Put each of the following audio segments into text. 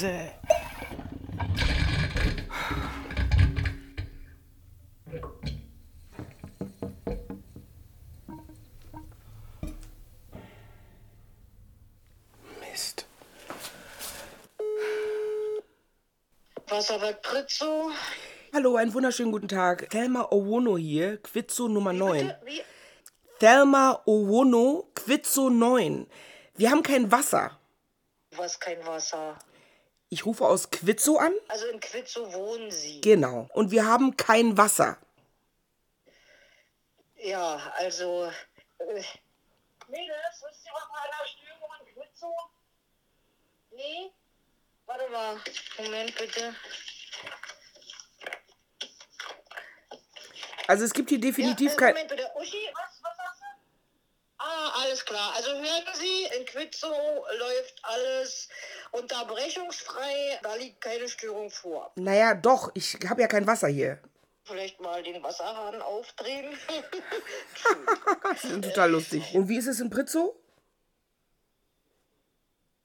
Scheiße. Mist. Wasserwerk Pritzo. Hallo, einen wunderschönen guten Tag. Thelma Owono hier, Quizzo Nummer 9. Bitte? Wie? Thelma Owono, Quizzo 9. Wir haben kein Wasser. Was kein Wasser. Ich rufe aus Quizzo an. Also in Quitzow wohnen Sie. Genau. Und wir haben kein Wasser. Ja, also. Äh, Mädels, wisst ihr was einer Störung in Quitzow? Nee? Warte mal. Moment bitte. Also es gibt hier definitiv ja, äh, kein... Moment bitte. Uschi, was? Alles klar. Also hören Sie, in Quitzow läuft alles unterbrechungsfrei. Da liegt keine Störung vor. Naja, doch, ich habe ja kein Wasser hier. Vielleicht mal den Wasserhahn aufdrehen. Das ist total lustig. Und wie ist es in Pritzow?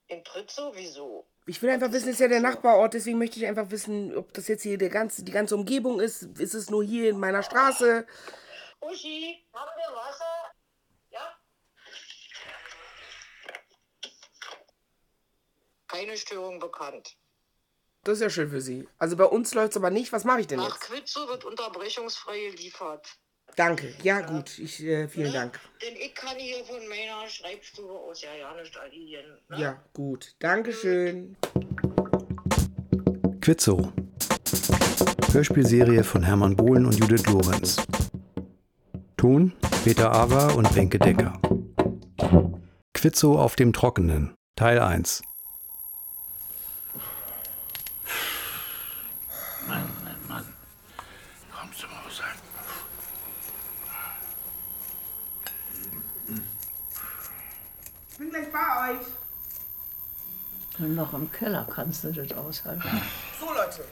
in Pritzow? Wieso? Ich will einfach wissen, ist ja der Nachbarort, deswegen möchte ich einfach wissen, ob das jetzt hier der ganze, die ganze Umgebung ist. Ist es nur hier in meiner Straße? Uschi, haben wir Wasser? Ja? Keine Störung bekannt. Das ist ja schön für Sie. Also bei uns läuft es aber nicht. Was mache ich denn Nach jetzt? Quitzow wird unterbrechungsfrei geliefert. Danke. Ja, gut. Ich, äh, vielen Ne? Dank. Denn ich kann hier von meiner Schreibstube aus ja ja nicht agieren. Ne? Ja, gut. Dankeschön. Quizzo. Hörspielserie von Hermann Bohlen und Judith Lorenz. Ton Peter Awa und Wenke Decker. Quizzo auf dem Trockenen. Teil 1. Mann, Mann, Mann. Kommst du mal was sagen? Ich euch. Noch im Keller kannst du das aushalten. So, Leute.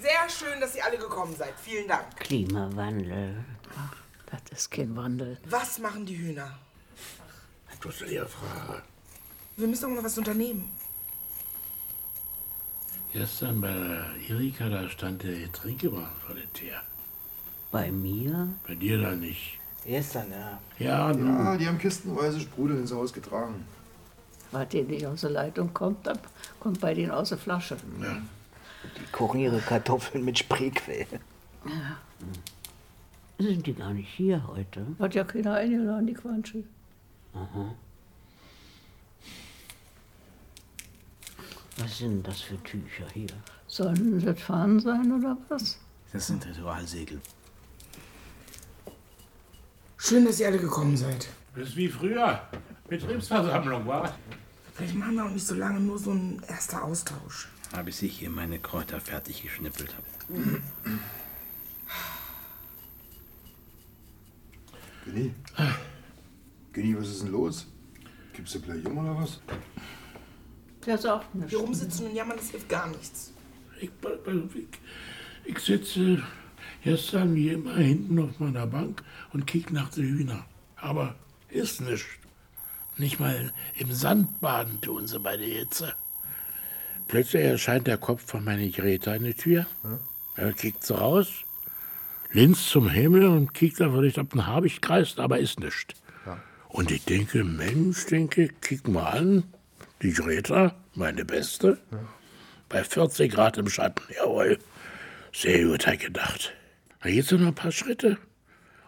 Sehr schön, dass ihr alle gekommen seid. Vielen Dank. Klimawandel. Ach, das ist kein Wandel. Was machen die Hühner? Du soll ja fragen. Wir müssen doch mal was unternehmen. Gestern bei der Erika, da stand der Getränkewagen vor der Tür. Bei mir? Bei dir da nicht. Gestern, ja. Ja. Ah, die haben kistenweise Sprudel ins Haus getragen. Was dir nicht aus der Leitung kommt, dann kommt bei denen aus der Flasche. Die kochen ihre Kartoffeln mit Spreequell. Sind die gar nicht hier heute? Hat ja keiner eingeladen, die Quansche. Was sind das für Tücher hier? Sollen das Fahnen sein oder was? Das sind Ritualsegel. Schön, dass ihr alle gekommen seid. Das ist wie früher. Betriebsversammlung, war. Vielleicht machen wir auch nicht so lange, nur so ein erster Austausch. Ah, bis ich hier meine Kräuter fertig geschnippelt habe. Günni? Günni, was ist denn los? Gibt's dir gleich um oder was? Der sagt nicht. Hier rumsitzen und jammern, das hilft gar nichts. Ich, ich, ich sitze gestern wie immer hinten auf meiner Bank und kick nach den Hühner. Aber ist nichts. Nicht mal im Sand baden tun sie bei der Hitze. Plötzlich erscheint der Kopf von meiner Greta in die Tür. Er kickt so raus, linst zum Himmel und kickt da vielleicht, ob ein Habicht kreist, aber ist nichts. Und ich denke, Mensch, denke, kick mal an, die Greta, meine Beste, bei 40 Grad im Schatten, jawohl, sehr gut, hat gedacht. Da geht sie noch ein paar Schritte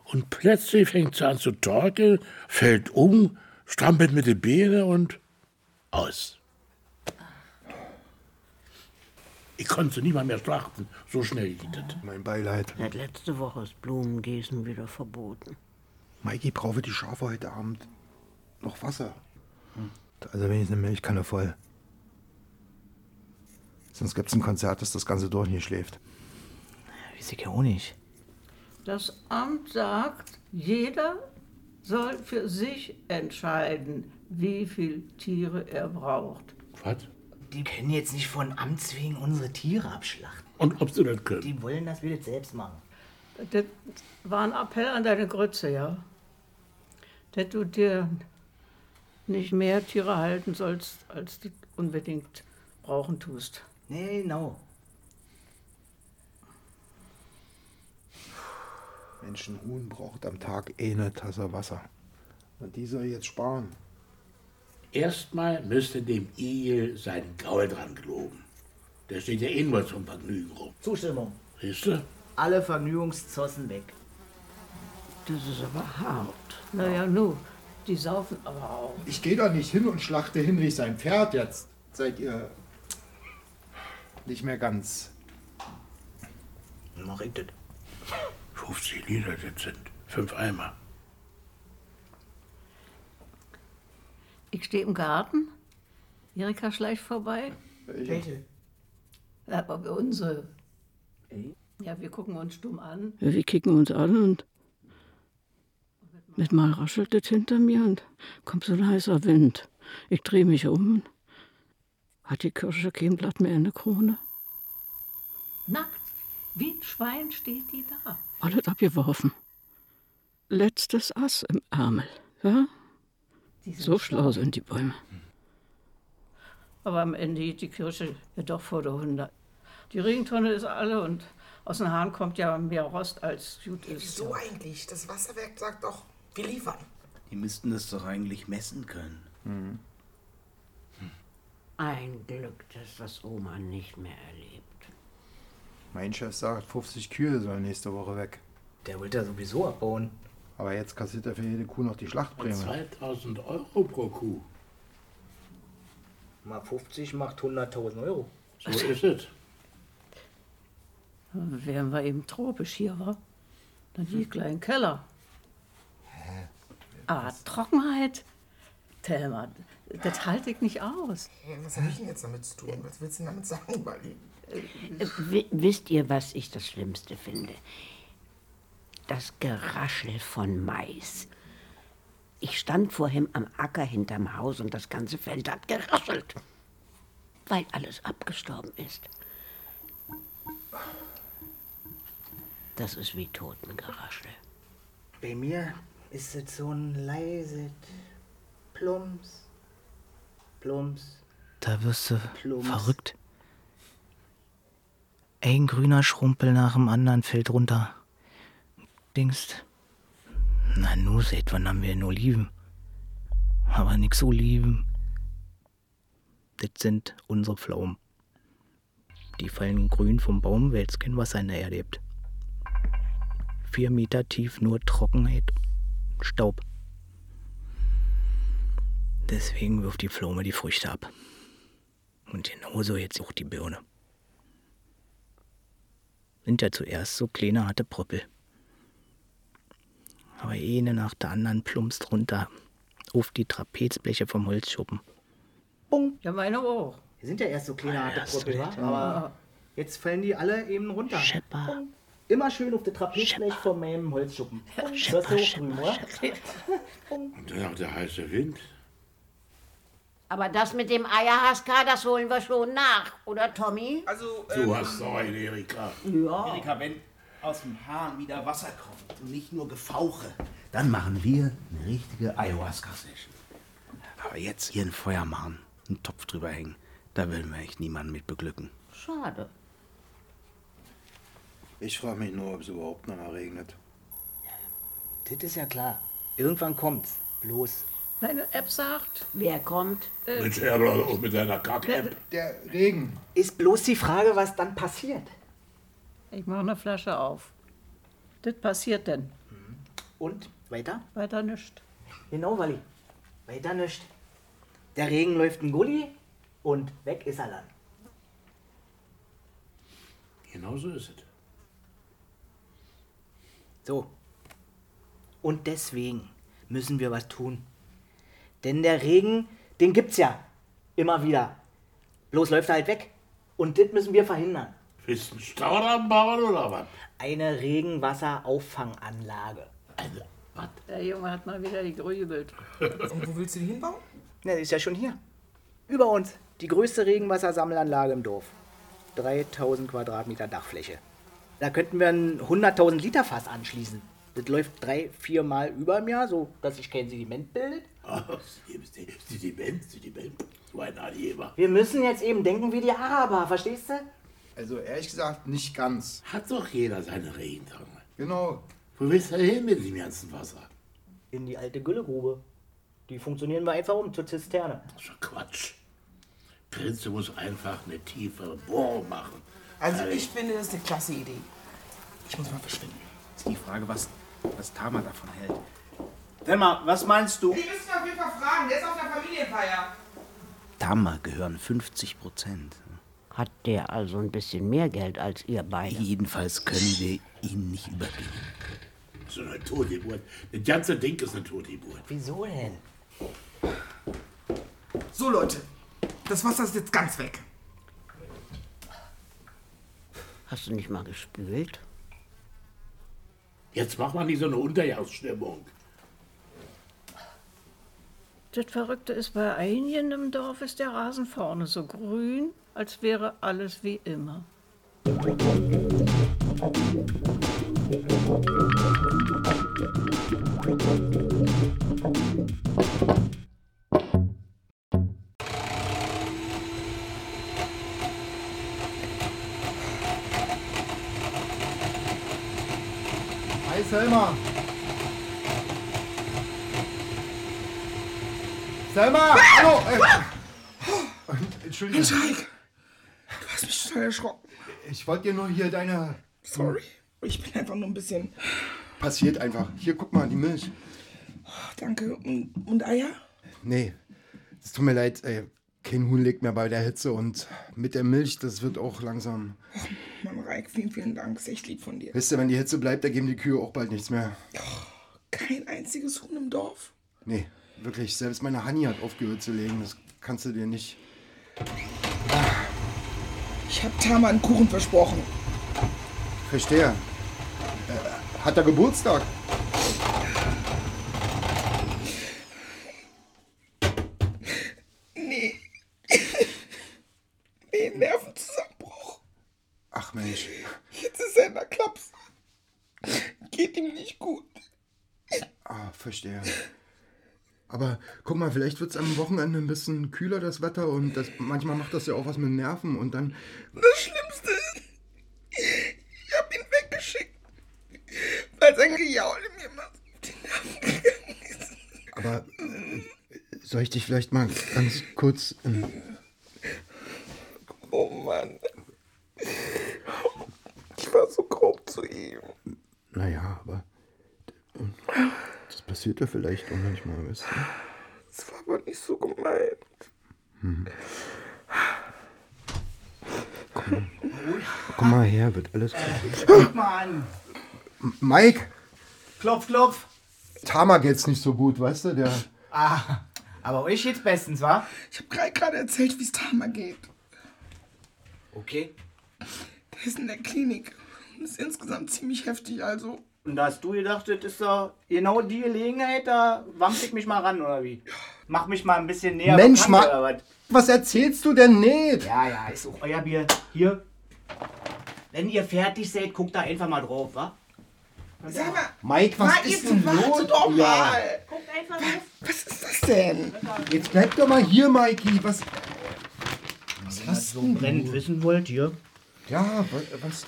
und plötzlich fängt sie an zu torkeln, fällt um, strampelt mit den Beinen und aus. Ich konnte sie nicht mal mehr schlachten, so schnell geht es. Mein Beileid. Seit letzte Woche ist Blumengießen wieder verboten. Mikey brauche die Schafe heute Abend noch Wasser. Also wenigstens eine Milchkanne voll. Sonst gibt's ein Konzert, das das ganze Dorf hier schläft. Weiß ich ja auch nicht. Das Amt sagt, jeder soll für sich entscheiden, wie viel Tiere er braucht. Was? Die können jetzt nicht von Amts wegen unsere Tiere abschlachten. Und ob sie das können? Die wollen, dass wir das selbst machen. Das war ein Appell an deine Grütze, ja? Dass du dir nicht mehr Tiere halten sollst, als du unbedingt brauchen tust. Nee, genau. Mensch, ein Huhn braucht am Tag eh eine Tasse Wasser. Und die soll jetzt sparen. Erstmal müsste dem Igel sein Gaul dran geloben. Der steht ja eh nur zum Vergnügen rum. Zustimmung. Siehst du? Alle Vergnügungszossen weg. Das ist aber hart. Naja, nu, die saufen aber auch. Ich gehe da nicht hin und schlachte Hinrich sein Pferd jetzt. Seid ihr nicht mehr ganz. Mach ich das. 50 Liter, das sind fünf Eimer. Ich stehe im Garten. Erika schleicht vorbei. Welche? Aber unsere. Ja, wir gucken uns stumm an. Ja, wir kicken uns an und mit mal raschelt es hinter mir und kommt so ein heißer Wind. Ich drehe mich um. Hat die Kirsche kein Blatt mehr in der Krone? Nackt. Wie ein Schwein steht die da. Alles abgeworfen. Letztes Ass im Ärmel. Ja? So schlau sind die Bäume. Aber am Ende geht die Kirsche ja doch vor der Hunde. Die Regentonne ist alle und aus den Haaren kommt ja mehr Rost als gut ist. Wieso eigentlich? Das Wasserwerk sagt doch, wir liefern. Die müssten das doch eigentlich messen können. Ein Glück, dass das Oma nicht mehr erlebt. Mein Chef sagt, 50 Kühe sollen nächste Woche weg. Der wollte ja sowieso abbauen. Aber jetzt kassiert er für jede Kuh noch die Schlachtprämie. 2000 Euro pro Kuh. Mal 50 macht 100.000 Euro. So ist es. Wären wir eben tropisch hier, wa? Dann die kleinen Keller. Ah, Trockenheit. Thelma, das halte ich nicht aus. Hey, was habe ich denn jetzt damit zu tun? Was willst du denn damit sagen, Bali? Äh, wi- Wisst ihr, was ich das Schlimmste finde? Das Geraschel von Mais. Ich stand vorhin am Acker hinterm Haus und das ganze Feld hat geraschelt, weil alles abgestorben ist. Das ist wie Totengeraschel. Bei mir ist es so ein leises Plumps. Plumps. Da wirst du Plumps. verrückt. Ein grüner Schrumpel nach dem anderen fällt runter. Denkst, na nu seht, wann haben wir denn Oliven? Aber nix Oliven. Das sind unsere Pflaumen. Die fallen grün vom Baum, weil's kein Wasser in der Erde gibt. Vier Meter tief nur Trockenheit, Staub. Deswegen wirft die Pflaume die Früchte ab. Und genauso jetzt auch die Birne. Sind ja zuerst so kleine harte Pröppel. Aber eine nach der anderen plumpst runter auf die Trapezbleche vom Holzschuppen. Ja, meine auch. Die sind ja erst so kleine harte hast Pröppel, wa? aber jetzt fallen die alle eben runter. Schepper. Immer schön auf der Trapezblech von meinem Holzschuppen. Schepper, Schepper, oder? Und dann noch der heiße Wind. Aber das mit dem Eierhaska, das holen wir schon nach, oder Tommy? Also, Du hast eine Erika. Erika, wenn aus dem Hahn wieder Wasser kommt und nicht nur Gefauche, dann machen wir eine richtige Ayahuasca-Session. Aber jetzt hier ein Feuer machen, einen Topf drüber hängen, da will wir echt niemanden mit beglücken. Schade. Ich frage mich nur, ob es überhaupt noch mal regnet. Das ist ja klar. Irgendwann kommt's. Bloß. Meine App sagt, Wer kommt? Mensch, er auch mit seiner Kack-App. Der Regen. Ist bloß die Frage, was dann passiert. ich mache eine Flasche auf. Das passiert denn. Und weiter? Weiter nichts. Genau, Wally. Weiter nicht. Der Regen läuft in Gully und weg ist er dann. Genau so ist es. So. Und deswegen müssen wir was tun. Denn der Regen, den gibt's ja immer wieder. Bloß läuft er halt weg. Und das müssen wir verhindern. Willst du einen Staudamm bauen oder was? Eine Regenwasserauffanganlage. Also, was? Der Junge hat mal wieder gegrübelt. Und wo willst du die hinbauen? Na, die ist ja schon hier. Über uns. Die größte Regenwassersammelanlage im Dorf. 3000 Quadratmeter Dachfläche. Da könnten wir ein 100.000 Liter Fass anschließen. Das läuft drei, vier Mal über im Jahr, so dass sich kein Sediment bildet. Ah, Sediment, Sediment. So ein Angeber. Wir müssen jetzt eben denken wie die Araber, verstehst du? Also ehrlich gesagt, nicht ganz. Hat doch jeder seine Regentonne. Genau. Wo willst du hin mit dem ganzen Wasser? In die alte Güllegrube. Die funktionieren wir einfach um zur Zisterne. Das ist doch Quatsch. Prinz, du musst einfach eine tiefe Bohrung machen. Also ich finde, das ist eine klasse Idee. Ich muss mal verschwinden. Ist die Frage, was, was Tama davon hält. Selma, was meinst du? Die müssen wir auf jeden Fall fragen. Der ist auf der Familienfeier. Tama gehören 50 Prozent. Hat der also ein bisschen mehr Geld als ihr beide? Jedenfalls können wir ihn nicht übergeben. So eine Totgeburt. Das ganze Ding ist eine Totgeburt. Wieso denn? So, Leute. Das Wasser ist jetzt ganz weg. Hast du nicht mal gespült? Jetzt macht man nicht so eine Unterjahrsstimmung. Das Verrückte ist, bei einigen im Dorf ist der Rasen vorne so grün, als wäre alles wie immer. Hi Selma. Selma! Hallo! Äh, Entschuldigung. Schalk, du hast mich total erschrocken. Ich wollte dir nur hier deine. Sorry. Ich bin einfach nur ein bisschen... Passiert einfach. Hier, guck mal, die Milch. Danke. Und, und Eier? Nee, es tut mir leid, ey. Kein Huhn legt mehr bei der Hitze und mit der Milch, das wird auch langsam. Mann, Reik, vielen, vielen Dank. Ist echt lieb von dir. Wisst ihr, wenn die Hitze bleibt, da geben die Kühe auch bald nichts mehr. Kein einziges Huhn im Dorf. Nee, wirklich, selbst meine Hanni hat aufgehört zu legen. Das kannst du dir nicht. Ich habe Tama einen Kuchen versprochen. Verstehe. Äh, hat er Geburtstag? Nee. nee, Nervenzusammenbruch. Ach Mensch. Jetzt ist er in der Klaps. Geht ihm nicht gut. Ah, verstehe. Aber guck mal, vielleicht wird es am Wochenende ein bisschen kühler, das Wetter. Und das, manchmal macht das ja auch was mit Nerven. Und dann. Das Schlimmste ist, ich hab ihn weggeschickt, weil sein Gejaule mir auf die Nerven gegangen ist. Aber soll ich dich vielleicht mal ganz kurz. Oh Mann. Ich war so grob zu ihm. naja, aber. Äh, Das passiert ja vielleicht auch manchmal, weißt du? Das war aber nicht so gemeint. Hm. Komm mal her, wird alles gut. Guck mal an. Mike, Klopf, klopf. Tama geht's nicht so gut, weißt du? Der. Ah, aber euch geht's bestens, wa? Ich habe gerade gerade erzählt, wie es Tama geht. Okay. Der ist in der Klinik. Und ist insgesamt ziemlich heftig, also. Und da hast du gedacht, das ist doch genau die Gelegenheit, da wampf ich mich mal ran, oder wie? Mach mich mal ein bisschen näher Mensch, bekannt, Ma- oder was? Was erzählst du denn nicht? Ja, ja, ist auch euer Bier. Hier. Wenn ihr fertig seid, guckt da einfach mal drauf, wa? Sag mal, Mike, was Mike, ist denn los? doch Ja. mal. Guckt einfach drauf. Was ist das denn? Jetzt bleib doch mal hier, Mikey. Was. Was ihr das so brennend wissen wollt, hier. Ja, was. was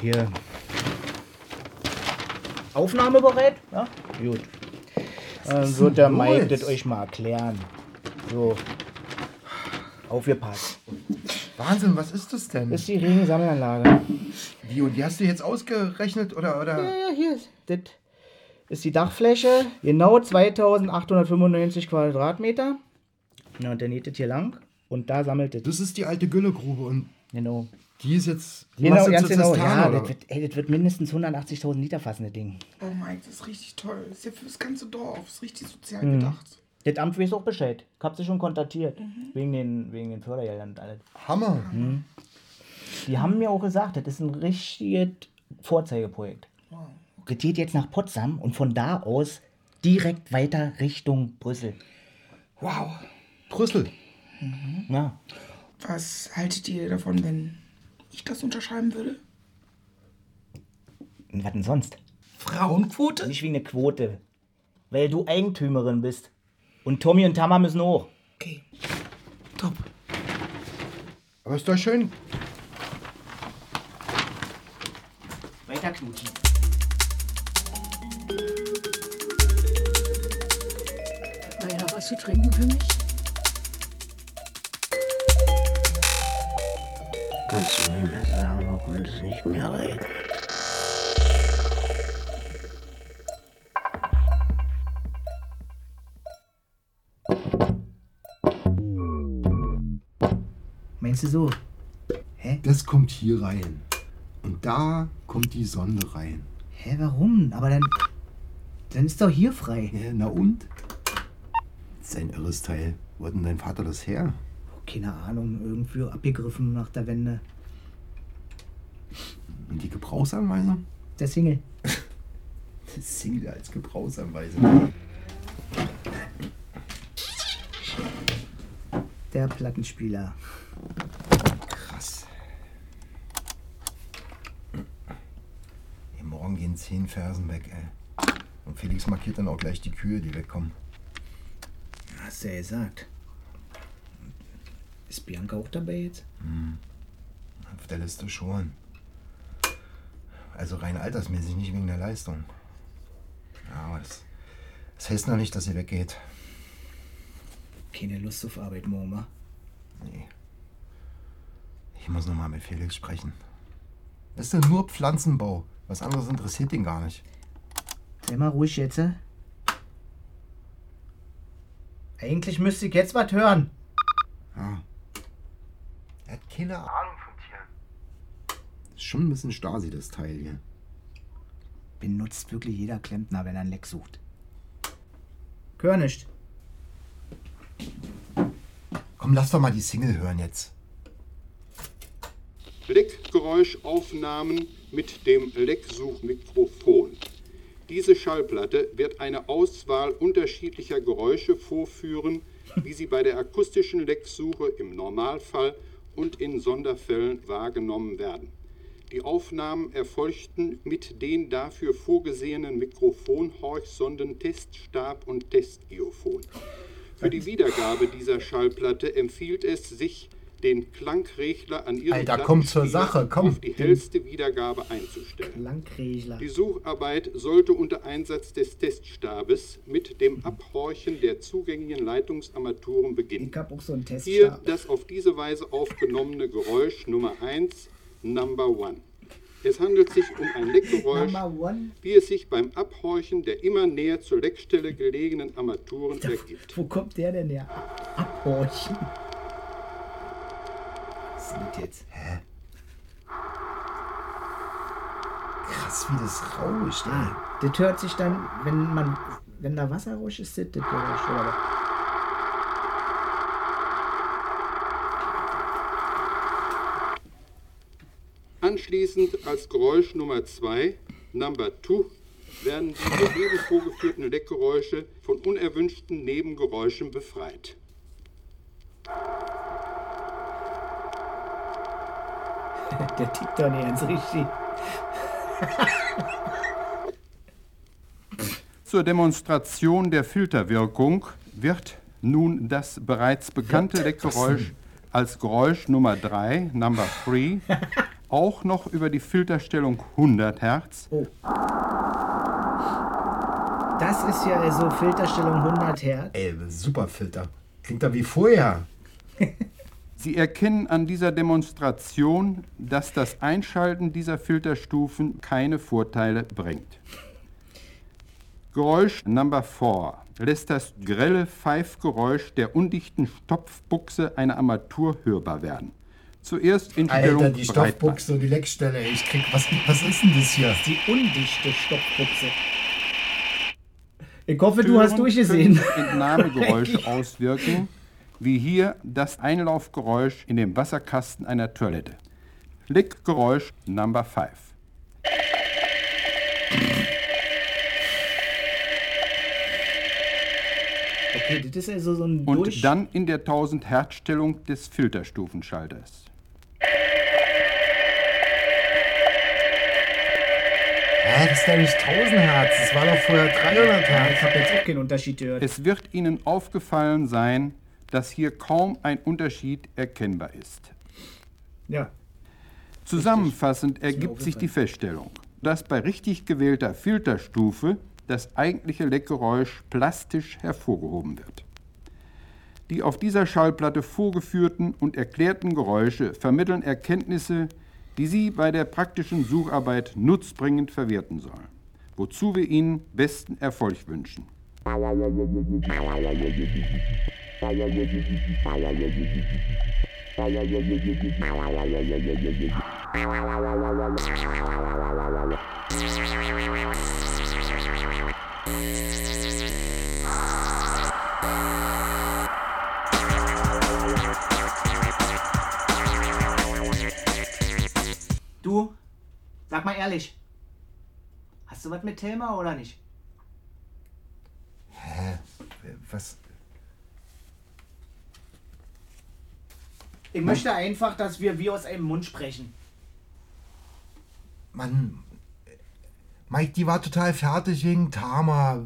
Hier. Aufnahmebereit? Ja? Gut. Dann wird der Mike das euch mal erklären. So. Aufgepasst. Wahnsinn, was ist das denn? Das ist die Regensammelanlage. Wie, und die hast du jetzt ausgerechnet oder. oder? Ja, ja, hier. ist- Das ist die Dachfläche. Genau 2895 Quadratmeter. Ja, und dann geht das hier lang. Und da sammelt es. Das ist die alte Güllegrube und Genau. Die ist jetzt. Genau, ganz genau. Ja, das wird, ey, das wird mindestens 180.000 Liter fassen, das Ding. Oh Mike, das ist richtig toll. Das ist ja für das ganze Dorf. Das ist richtig sozial Mhm. gedacht. Das Amt weiß auch Bescheid. Ich hab sie schon kontaktiert. Wegen, den, wegen den Fördergeldern und alles. Hammer. Die haben mir auch gesagt, das ist ein richtiges Vorzeigeprojekt. Das geht jetzt nach Potsdam und von da aus direkt weiter Richtung Brüssel. Wow. Brüssel. Ja. Was haltet ihr davon, wenn ich das unterschreiben würde? Und was denn sonst? Frauenquote? Nicht wie eine Quote. Weil du Eigentümerin bist. Und Tommy und Tama müssen hoch. Okay. Top. Aber ist doch schön. Weiter, Knuti. Naja, was zu trinken für mich? Kannst du mir mal sagen, warum es nicht mehr regnet? Meinst du so? Das kommt hier rein. Und da kommt die Sonde rein. Hä, warum? Aber dann. Dann ist doch hier frei. Ja, na und? Das ist ein irres Teil. Wo hat denn dein Vater das her? Keine Ahnung, irgendwie abgegriffen nach der Wende. Und die Gebrauchsanweisung? Der Single. Das Single als Gebrauchsanweisung. Der Plattenspieler. Krass. Ey, morgen gehen zehn Fersen weg, ey. Und Felix markiert dann auch gleich die Kühe, die wegkommen. Hast du ja gesagt. Ist Bianca auch dabei jetzt? Hm. Auf der Liste schon. Also rein altersmäßig, nicht wegen der Leistung. Ja, aber das, das heißt noch nicht, dass sie weggeht. Keine Lust auf Arbeit wa? Nee. Ich muss noch mal mit Felix sprechen. Das ist doch nur Pflanzenbau. Was anderes interessiert ihn gar nicht. Sei mal ruhig jetzt. hä? Eigentlich müsste ich jetzt was hören. Ja. Er hat keine Ahnung von Tieren. Ist schon ein bisschen Stasi, das Teil hier. Benutzt wirklich jeder Klempner, wenn er ein Leck sucht. Hör nicht. Komm, lass doch mal die Single hören jetzt. Leckgeräuschaufnahmen mit dem Lecksuchmikrofon. Diese Schallplatte wird eine Auswahl unterschiedlicher Geräusche vorführen, wie sie bei der akustischen Lecksuche im Normalfall und in Sonderfällen wahrgenommen werden. Die Aufnahmen erfolgten mit den dafür vorgesehenen Mikrofonhorchsonden Teststab und Testgeophon. Für die Wiedergabe dieser Schallplatte empfiehlt es sich, den Klangregler an ihrem Alter, komm zur Sache, komm. auf die hellste Wiedergabe einzustellen. Klangregler. Die Sucharbeit sollte unter Einsatz des Teststabes mit dem Abhorchen der zugänglichen Leitungsarmaturen beginnen. Ich hab auch so einen Hier Teststab. das auf diese Weise aufgenommene Geräusch Nummer 1, Number 1. Es handelt sich um ein Leckgeräusch, wie es sich beim Abhorchen der immer näher zur Leckstelle gelegenen Armaturen ergibt. Wo kommt der denn her? Abhorchen. Das jetzt? Hä? Krass, wie das rauscht. Ah, das hört sich dann, wenn man, wenn da Wasserrausch ist, das das Geräusch, oder? Anschließend als Geräusch Nummer 2, Number 2, werden die soeben vorgeführten Leckgeräusche von unerwünschten Nebengeräuschen befreit. Der tickt doch nicht ganz richtig. Zur Demonstration der Filterwirkung wird nun das bereits bekannte Leckgeräusch als Geräusch Nummer 3, Number 3, auch noch über die Filterstellung 100 Hertz Das ist ja also Filterstellung 100 Hertz. Ey, super Filter. Klingt da wie vorher. Sie erkennen an dieser Demonstration, dass das Einschalten dieser Filterstufen keine Vorteile bringt. Geräusch Number 4 lässt das grelle Pfeifgeräusch der undichten Stopfbuchse einer Armatur hörbar werden. Zuerst in Stellung Alter, die Breitband. Stoffbuchse und die Leckstelle. Ich krieg, was, was ist denn das hier? Die undichte Stoffbuchse. Ich hoffe, du hast Türen durchgesehen. Entnahmegeräusche auswirken, wie hier das Einlaufgeräusch in dem Wasserkasten einer Toilette. Leckgeräusch Number 5. Okay, das ist also so ein Und Durch... dann in der 1000 Hertz Stellung des Filterstufenschalters. Hä, das ist doch nicht 1000 Hertz. Das war doch vorher 300 Ja, Hertz. ich habe jetzt auch keinen Unterschied gehört. Es wird Ihnen aufgefallen sein, dass hier kaum ein Unterschied erkennbar ist. Ja. Zusammenfassend ergibt sich die Feststellung, dass bei richtig gewählter Filterstufe das eigentliche Leckgeräusch plastisch hervorgehoben wird. Die auf dieser Schallplatte vorgeführten und erklärten Geräusche vermitteln Erkenntnisse, die Sie bei der praktischen Sucharbeit nutzbringend verwerten sollen, wozu wir Ihnen besten Erfolg wünschen. Du, sag mal ehrlich. Hast du was mit Thelma oder nicht? Hä? Was? Ich möchte einfach, dass wir wie aus einem Mund sprechen. Mann. Mike, die war total fertig wegen Tama.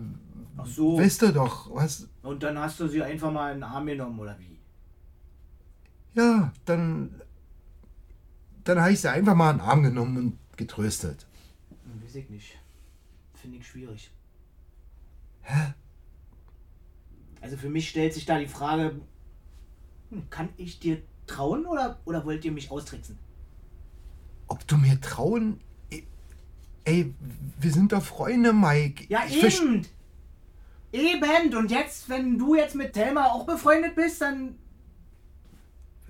Ach so. Wisst ihr doch, was? Und dann hast du sie einfach mal in den Arm genommen, oder wie? Ja, dann. Dann habe ich sie einfach mal in den Arm genommen und getröstet. Weiß ich nicht. Finde ich schwierig. Hä? Also für mich stellt sich da die Frage, hm, kann ich dir trauen oder, oder wollt ihr mich austricksen? Ob du mir trauen. Ey, wir sind doch Freunde, Mike. Ja, Ich eben! Eben! Und jetzt, wenn du jetzt mit Thelma auch befreundet bist, dann.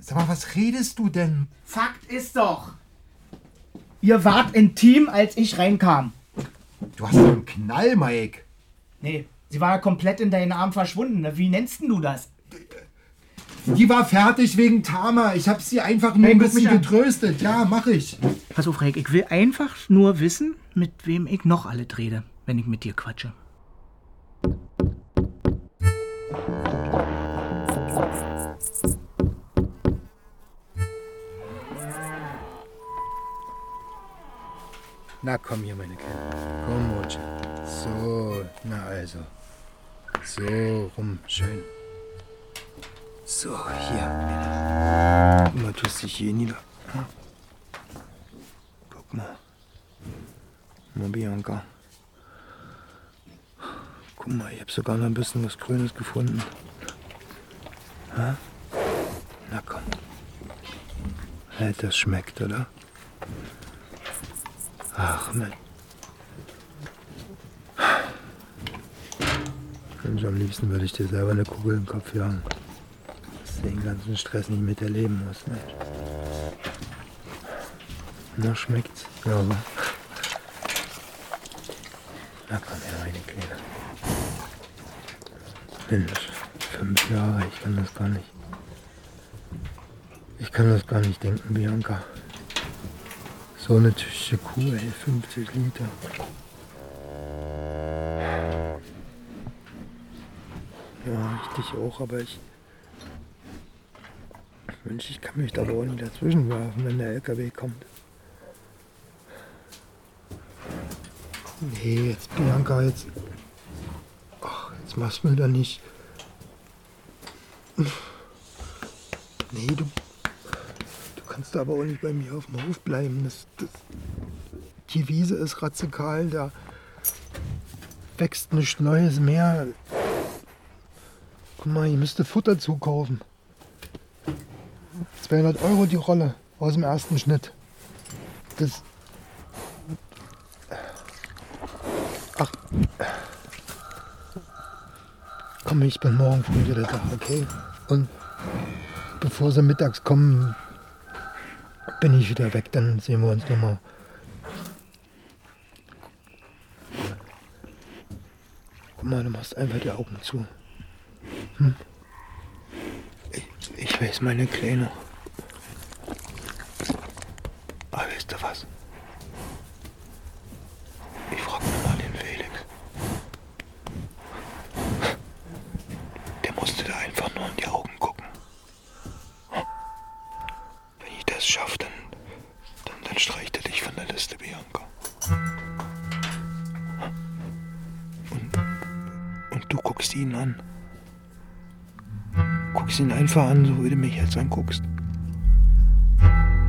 Sag mal, was redest du denn? Fakt ist doch. Ihr wart intim, als ich reinkam. Du hast einen Knall, Mike. Nee, sie war komplett in deinen Arm verschwunden. Wie nennst denn du das? Die war fertig wegen Tama. Ich habe sie einfach nur Hey, ein bisschen getröstet. Ja, mach ich. Pass auf, Reik, ich will einfach nur wissen, mit wem ich noch alle rede, wenn ich mit dir quatsche. Na komm hier, meine Kleine. Komm, Mutsch. So, na also. So, rum, schön. So, hier. Guck mal, tust dich hier nieder. Guck mal. Mal, Bianca. Guck mal, ich hab sogar noch ein bisschen was Grünes gefunden. Ha? Na komm. Hey, das schmeckt, oder? Ach, Mann. Am liebsten würde ich dir selber eine Kugel im Kopf jagen. Den ganzen Stress nicht mit erleben musst, Mensch. Na, schmeckt's? Ja, aber. Na komm her, meine Kleine. Mensch, fünf Jahre, ich kann das gar nicht. Ich kann das gar nicht denken, Bianca. So eine Tüche Kuh, ey, 50 Liter. Ja, ich dich auch, aber ich. Mensch, ich kann mich da auch nicht dazwischen werfen, wenn der LKW kommt. Nee, jetzt Bianca, jetzt. Ach, jetzt machst du mir da nicht. Nee, du. Du kannst aber auch nicht bei mir auf dem Hof bleiben. Das, das, die Wiese ist ratzekal, da wächst nichts Neues mehr. Guck mal, ich müsste Futter zukaufen. 200 Euro die Rolle aus dem ersten Schnitt. Das. Ach. Komm, ich bin morgen früh wieder da, okay? Und bevor sie mittags kommen, bin ich wieder weg, dann sehen wir uns nochmal. Guck mal, du machst einfach die Augen zu. Hm? Ich, ich weiß meine Kleine. Jetzt anguckst.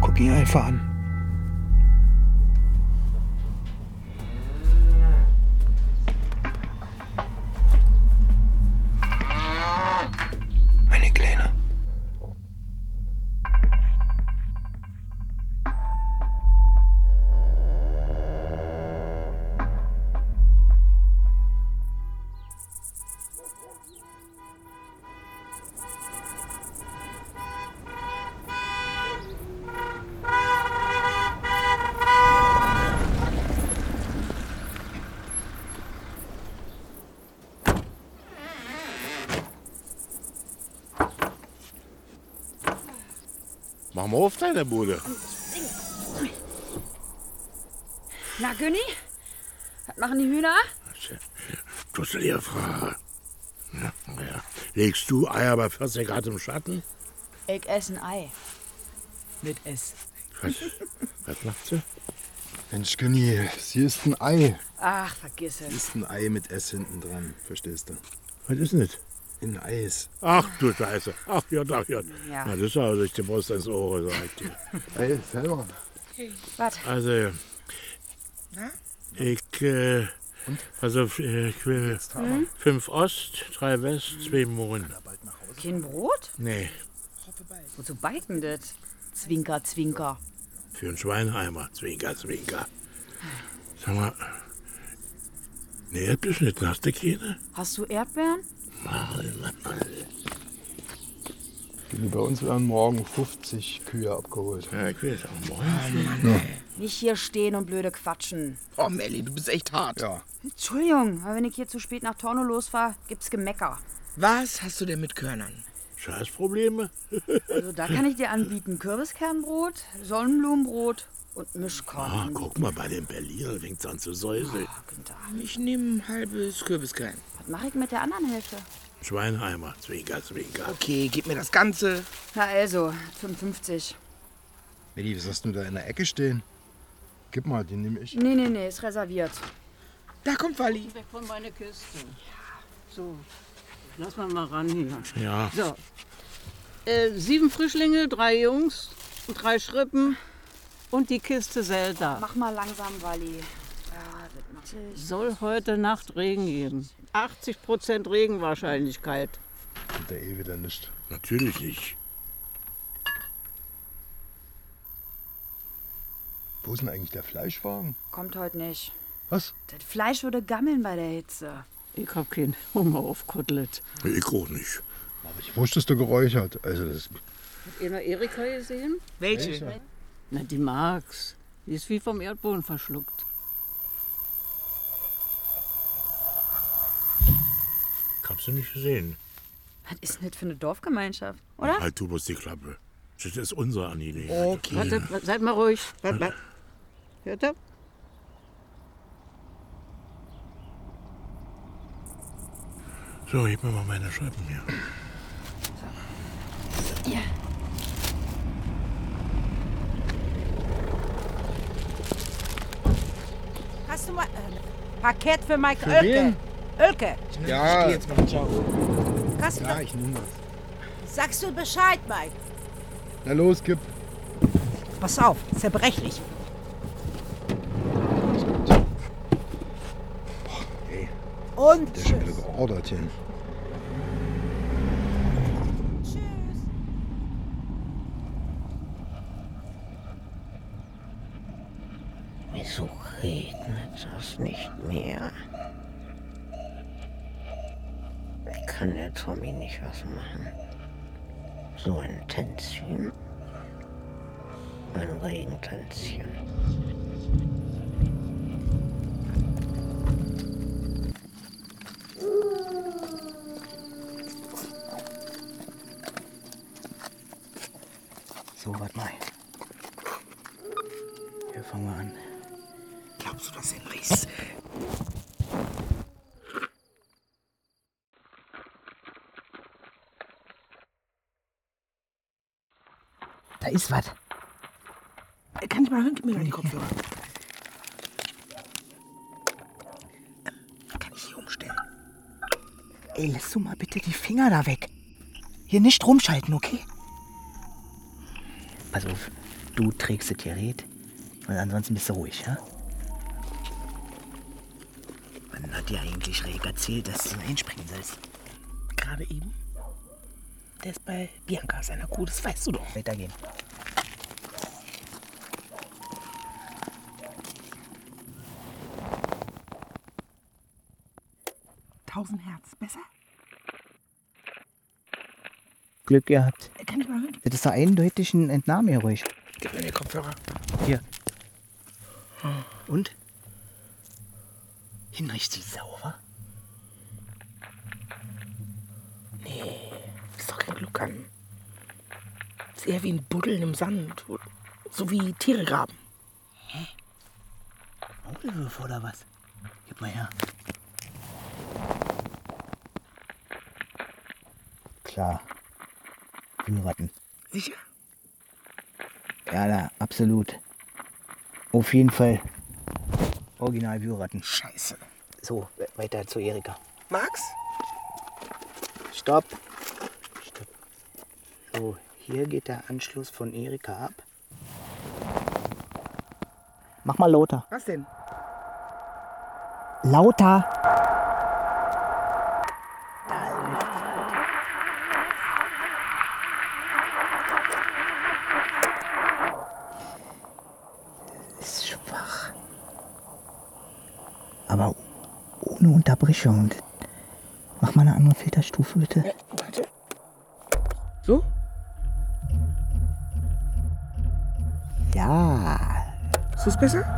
Guck ihn einfach an. Mach mal auf deine Bude. Na, Günni? Was machen die Hühner? Dusselige Frage. Ja, ja. Legst du Eier bei 40 Grad im Schatten? Ich esse ein Ei. Mit S. Was, was macht sie? Mensch, Günni, sie ist ein Ei. Ach, vergiss Sie es. ist ein Ei mit S hinten dran, verstehst du? Was ist denn Ein Eis. Ach du Scheiße. Ach ja, ach ja. Ja. Na, das ist aber durch die Brust ins Ohr, sag ich dir. Ei, selber. Was? Also, ich, äh, also, äh, ich will Hm? fünf Ost, drei West, zwei Mohn. Kein Brot? Nee, Wozu backen das? Zwinker, Zwinker. für einen Schweineheimer. Zwinker, Zwinker. Sag mal, ne Erdbeerschnitten hast du keine? Hast du Erdbeeren? Bei uns werden morgen 50 Kühe abgeholt. Ja, ich weiß auch morgen. Nicht hier stehen und blöde quatschen. Oh, Melli, du bist echt hart. Ja. Entschuldigung, aber wenn ich hier zu spät nach Torno losfahre, gibt's Gemecker. Was hast du denn mit Körnern? Scheißprobleme? Also da kann ich dir anbieten Kürbiskernbrot, Sonnenblumenbrot und Mischkorn. Ah, guck mal, bei den Berlinern fängt's an zu säuseln. Ich nehme ein halbes Kürbiskern. Was mache ich mit der anderen Hälfte? Schweineheimer, Zwinker, Zwinker. Okay, gib mir das Ganze. Na also, 55. Melli, was hast du da in der Ecke stehen? Gib mal, den nehme ich. Nee, nee, nee, ist reserviert. Da kommt Wally. Weg von meiner Kiste. So, lass mal mal ran hier. Ja. So. Äh, sieben Frischlinge, drei Jungs, drei Schrippen und die Kiste Zelda. Mach mal langsam, Wally. Soll heute Nacht Regen geben. 80% Regenwahrscheinlichkeit. Mit der eh wieder nicht. Natürlich nicht. Wo ist denn eigentlich der Fleischwagen? Kommt heute nicht. Was? Das Fleisch würde gammeln bei der Hitze. Ich hab keinen Hunger auf Kotelett. Ich auch nicht. Aber die Wurst ist doch geräuchert. Also das Habt ihr noch Erika gesehen? Welche? Na, die mag's. Die ist wie vom Erdboden verschluckt. Ich hab's nicht gesehen. Was ist denn das für eine Dorfgemeinschaft, oder? Halt du bloß die Klappe. Das ist unsere Angelegenheit. Okay. Warte, seid mal ruhig. Warte, warte. Hört ihr? So, gib mir mal meine Scheiben hier. Hast du mal äh, Paket für Mike Für Oelke? wen? Oelke, Ja. Ich geh jetzt mal. Ciao. hast du Ja, ich nehme das. sagst du Bescheid, Mike? Na los, gib. Pass auf, zerbrechlich. Ey, Und der ist schon wieder geordert hier. Wieso regnet das nicht mehr? Kann der Tommy nicht was machen? So ein Tänzchen. Ein Regentänzchen. So, warte mal. Hier fangen wir an. Glaubst du das, Henrys? Da ist was. Kann ich mal hören? Gib mir mal die Kopfhörer. Kann ich hier umstellen? Ey, lässt du mal bitte die Finger da weg. Hier nicht rumschalten, okay? Pass auf, du trägst das Gerät und ansonsten bist du ruhig, ja? Wann hat dir eigentlich Reg erzählt, dass du einspringen sollst? Gerade eben. Der ist bei Bianca, seiner Kuh, das weißt du doch. Weitergehen. Glück gehabt. Kann ich mal hören? Das ist doch eindeutig ein Entnahmegeräusch. Gib mir den Kopfhörer. Hier. Und? Hinrichst die sauber? Nee, ist doch kein Gluckern. Ist eher wie ein Buddeln im Sand. So wie Tiere graben. Maulwürfe oder was? Gib mal her. Klar. Wühlratten. Sicher? Ja, da, absolut. Auf jeden Fall. Original Wühlratten. Scheiße. So, we- weiter zu Erika. Max? Stopp. Stopp. So, hier geht der Anschluss von Erika ab. Mach mal lauter. Was denn? Lauter.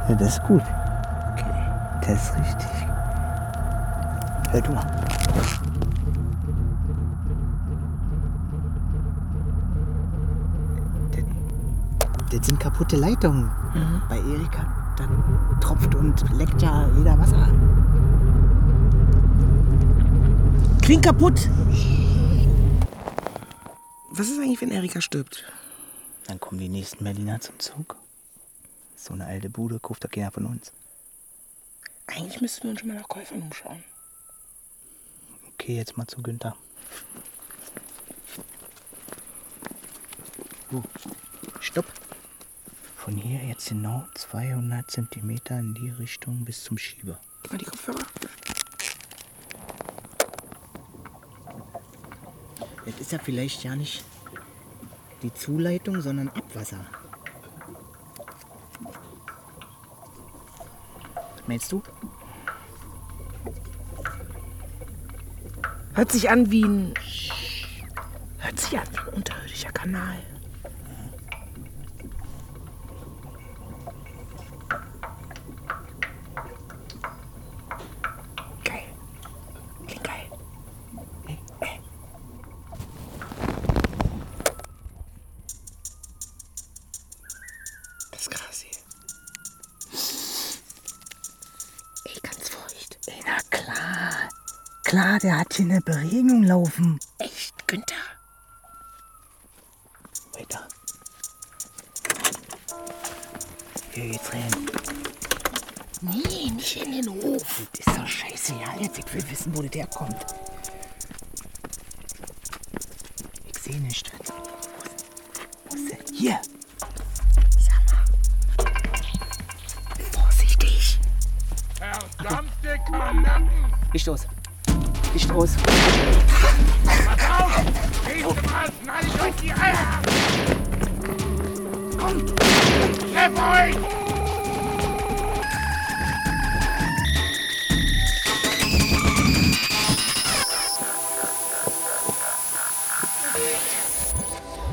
Ja das ist gut. Das ist richtig. Hör du mal. Das, das sind kaputte Leitungen. Bei Erika, dann tropft und leckt ja jeder Wasser. Klingt kaputt. Was ist eigentlich, wenn Erika stirbt? Dann kommen die nächsten Berliner zum Zug. So eine alte Bude kauft doch keiner von uns. Eigentlich müssten wir uns schon mal nach Käufern umschauen. Okay, jetzt mal zu Günther. So, stopp. Von hier jetzt genau 200 Zentimeter in die Richtung bis zum Schieber. Gib mal die Kopfhörer. Jetzt ist ja vielleicht ja nicht die Zuleitung, sondern Abwasser. Meinst du? Hört sich an wie ein. Hört sich an wie ein unterirdischer Kanal. Geil. Klingt geil. Das ist krass hier. Ey, ganz feucht. Ey, na klar. Klar, der hat hier eine Beregnung laufen. Echt, Günther? Weiter. Hier geht's rein. Nee, nicht in den Hof. Das ist doch scheiße, ja. Jetzt, ich will wissen, wo das herkommt.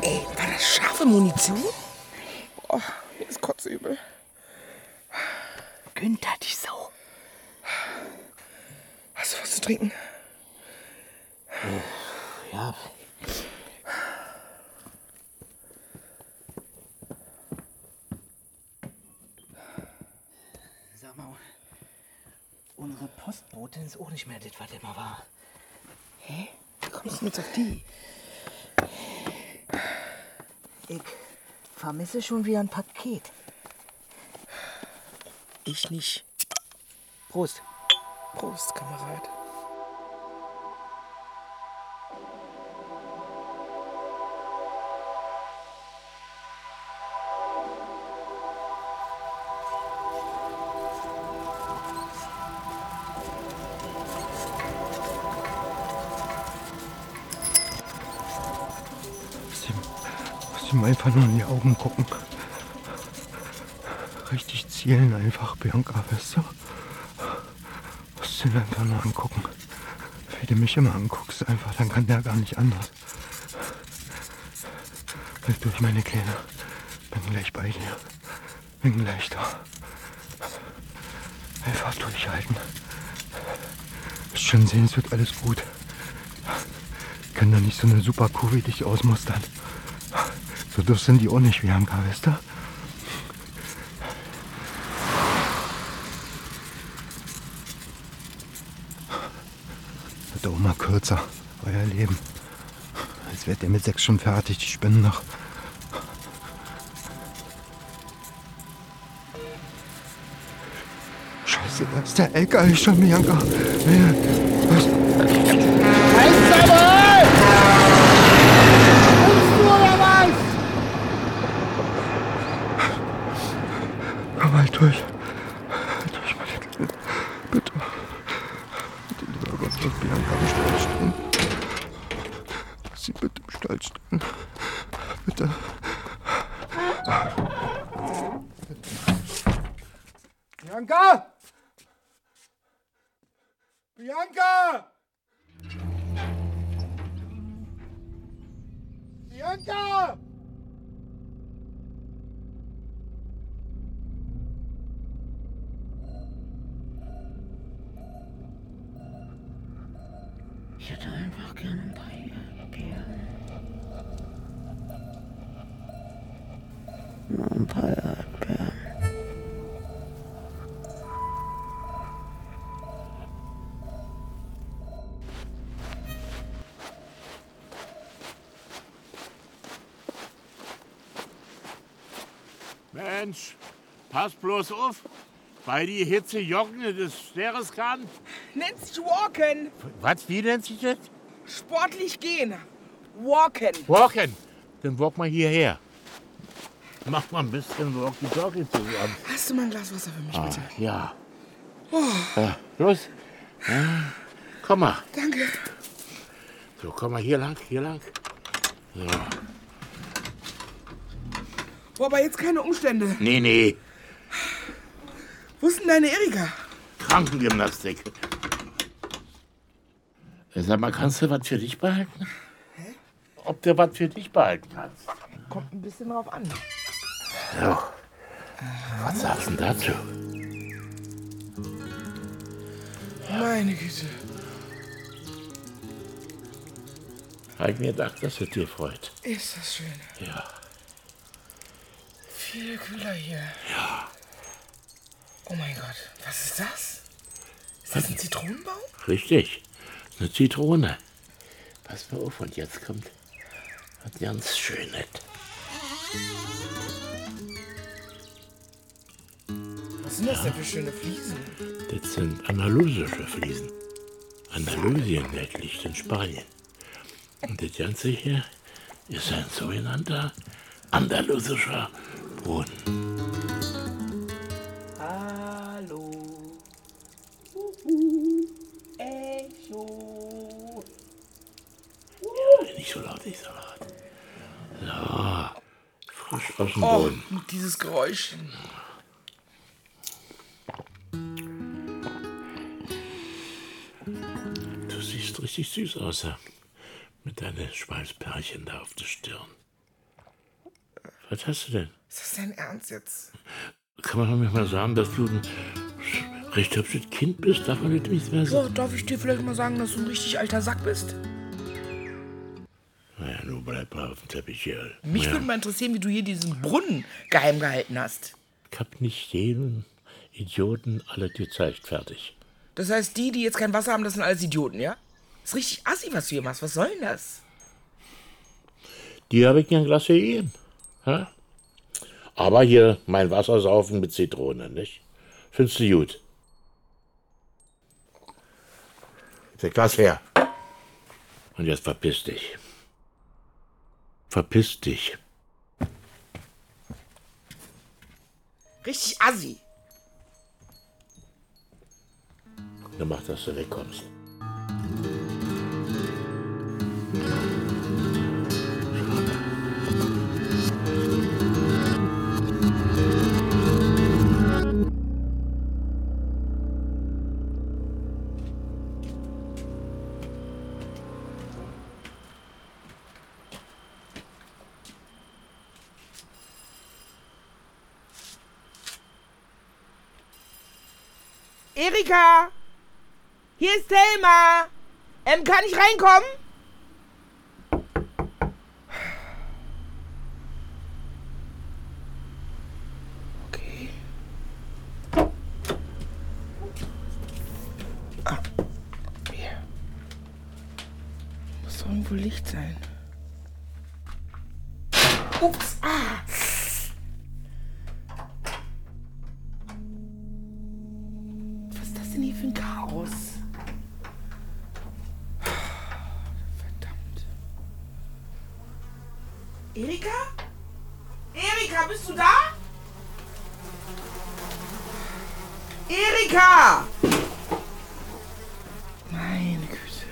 Ey, war das scharfe Munition? Oh, mir ist kotzübel. Günther, die Sau. Hast du was zu trinken? Ja. Sag mal, unsere Postbotin ist auch nicht mehr das, was immer war. Hä? Wie kommst du jetzt auf die? Ich vermisse schon wieder ein Paket. Ich nicht. Prost. Prost, Kamerad. Einfach nur in die Augen gucken. Richtig zielen einfach, Bianca, weißt du? Musst ihn einfach nur angucken. Wie du mich immer anguckst, einfach, dann kann der gar nicht anders. Bleib durch, meine Kleine. Bin gleich bei dir. Bin gleich da. Einfach durchhalten. Wirst schon sehen, es wird alles gut. Ich kann doch nicht so eine super Kuh wie dich ausmustern. So doof sind die auch nicht, Bianca, weißt du? Wird auch mal kürzer, euer Leben. Als wärt ihr mit sechs schon fertig, die Spinnen noch. Scheiße, da ist der LKW schon, Bianca. Nee, pass bloß auf. Bei die Hitze joggende des Steres kann. Nennt sich Walken. Was, wie nennt sich das? Sportlich gehen. Walken. Walken. Dann walk mal hierher. Mach mal ein bisschen Walkie-Talkie zusammen. Hast du mal ein Glas Wasser für mich, Ah, bitte? ja. Oh, ja. Los. Ja. Komm mal. danke. So, komm mal hier lang, hier lang. So. Boah, aber jetzt keine Umstände. Nee, nee. Wo ist denn deine Erika? Krankengymnastik. Äh, Sag mal, kannst du was für dich behalten? Ob du was für dich behalten kannst? Kommt ein bisschen drauf an. So. Was sagst du denn dazu? Meine Güte. Hab ich mir gedacht, dass es dir freut. Ist das schön. Ja. Viel kühler hier. Ja. Oh mein Gott, was ist das? Ist das ein Zitronenbaum? Richtig. Eine Zitrone. Pass mal auf, und jetzt kommt was ganz Schönes. Was sind das denn für schöne Fliesen? Das sind andalusische Fliesen. Andalusien, das liegt in Spanien. Und das Ganze hier ist ein sogenannter andalusischer Boden. Dem Oh, Boden. und dieses Geräusch. Du siehst richtig süß aus, ja. Mit deinen Schweißperlchen da auf der Stirn. Was hast du denn? Ist das dein Ernst jetzt? Kann man mir mal sagen, dass du ein recht hübsches Kind bist? Darf man nicht mehr Ja, sagen? darf ich dir vielleicht mal sagen, dass du ein richtig alter Sack bist? Naja, nur bleib mal auf dem Teppich hier. Mich ja. würde mal interessieren, wie du hier diesen Brunnen geheim gehalten hast. Ich hab nicht jedem Idioten alles gezeigt. Fertig. Das heißt, die, die jetzt kein Wasser haben, das sind alles Idioten, ja? ist richtig assi, was du hier machst. Was soll denn das? Die habe ich gern Glas gegeben. Ja? Aber hier mein Wasser saufen mit Zitrone, nicht? Findest du gut? Das Glas her. Und jetzt verpiss dich. Verpiss dich. Richtig assi. Dann mach, dass du wegkommst. Erika! Hier ist Thelma! Ähm, kann ich reinkommen? Okay. Ah. Hier. Muss doch irgendwo Licht sein. Ups, ah! Was ist denn hier für ein Chaos? Verdammt. Erika? Erika, bist du da? Erika! Meine Güte.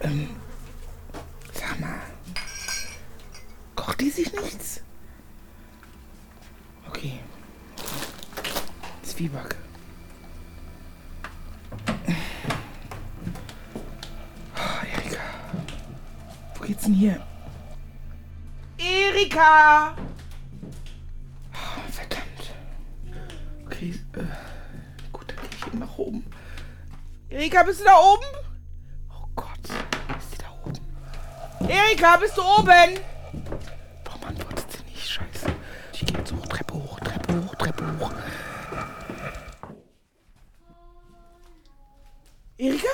Ähm, sag mal. Kocht die sich nichts? Okay. Zwieback. Oh, Erika. Wo geht's denn hier? Erika! Oh, verdammt. Okay, äh, gut, dann gehe ich eben nach oben. Erika, bist du da oben? Oh Gott, ist sie da oben? Erika, bist du oben? Warum antwortet sie nicht? Scheiße. Ich gehe jetzt hoch, Treppe hoch, Treppe hoch, Treppe hoch. Erika?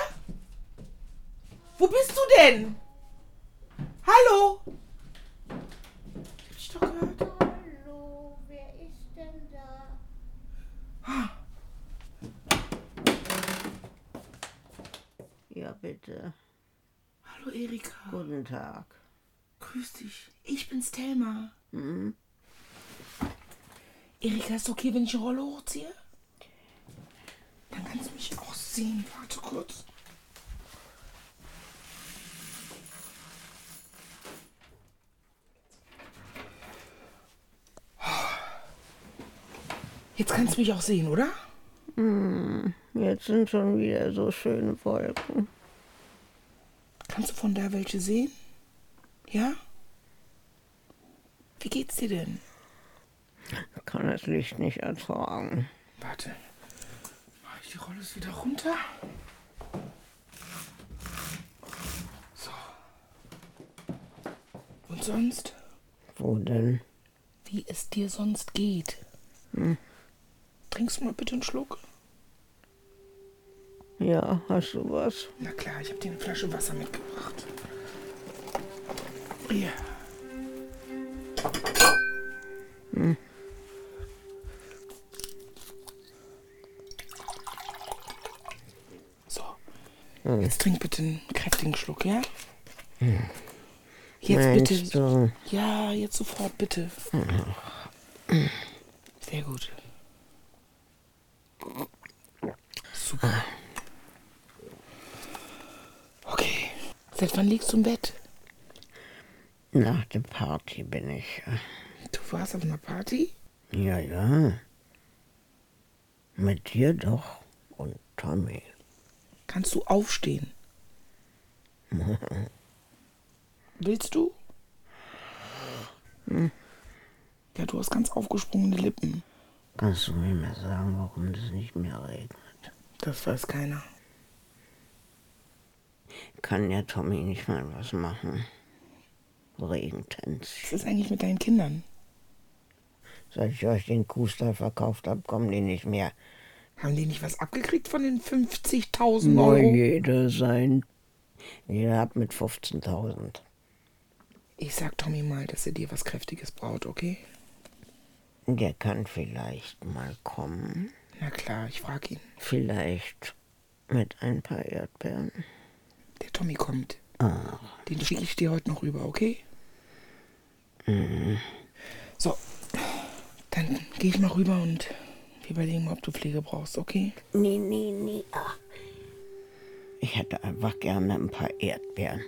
Wo bist du denn? Hallo? Ich hab dich doch gehört. Hallo, wer ist denn da? Ja, bitte. Hallo Erika. Guten Tag. Grüß dich. Ich bin's Thelma. Mhm. Erika, ist okay, wenn ich die Rolle hochziehe? Dann kannst du mich auch sehen. Warte kurz. Jetzt kannst du mich auch sehen, oder? Hm, jetzt sind schon wieder so schöne Wolken. Kannst du von da welche sehen? Ja? Wie geht's dir denn? Ich kann das Licht nicht ertragen. Warte. Mach ich die Rolle wieder runter? So. Und sonst? Wo denn? Wie es dir sonst geht. Hm. Trinkst du mal bitte einen Schluck? Ja, hast du was? Na klar, ich habe dir eine Flasche Wasser mitgebracht. Hier. Jetzt trink bitte einen kräftigen Schluck, ja? Hm. Jetzt Meinst bitte. du? Ja, jetzt sofort bitte. Hm. Sehr gut. Super. Okay. Seit wann liegst du im Bett? Nach der Party bin ich. äh, Du warst auf einer Party? Ja, ja. Mit dir doch und Tommy. Kannst du aufstehen? Willst du? Hm. Ja, du hast ganz aufgesprungene Lippen. Kannst du mir mal sagen, warum es nicht mehr regnet? Das weiß keiner. Kann ja Tommy nicht mal was machen. Regentänz. Was ist eigentlich mit deinen Kindern? Seit ich euch den Kuhstall verkauft habe, kommen die nicht mehr. Haben die nicht was abgekriegt von den 50.000 Nur Euro? jeder sein. Jeder hat mit 15.000. Ich sag Tommy mal, dass er dir was Kräftiges braut, okay? Der kann vielleicht mal kommen. Na klar, ich frag ihn. Vielleicht mit ein paar Erdbeeren. Der Tommy kommt. Ah. Den schicke ich dir heute noch rüber, okay? Mhm. So, dann gehe ich mal rüber und wir überlegen mal, ob du Pflege brauchst, okay? Nee, nee, nee. Ach. Ich hätte einfach gerne ein paar Erdbeeren.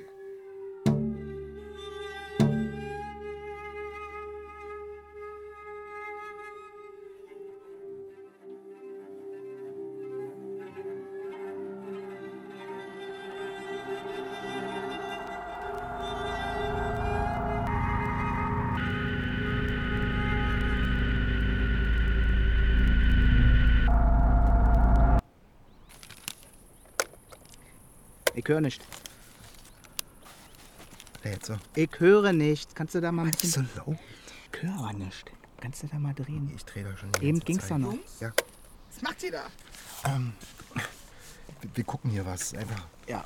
Ich höre nicht. Ja, jetzt so. Ich höre nicht. Kannst du da mal ein Nicht so bisschen... laut. Ich höre aber nicht. Kannst du da mal drehen? Ich drehe da schon die Eben ging's Zeit. doch noch. Ja. Was macht ihr da? Ähm, wir, wir gucken hier was. Einfach. Ja.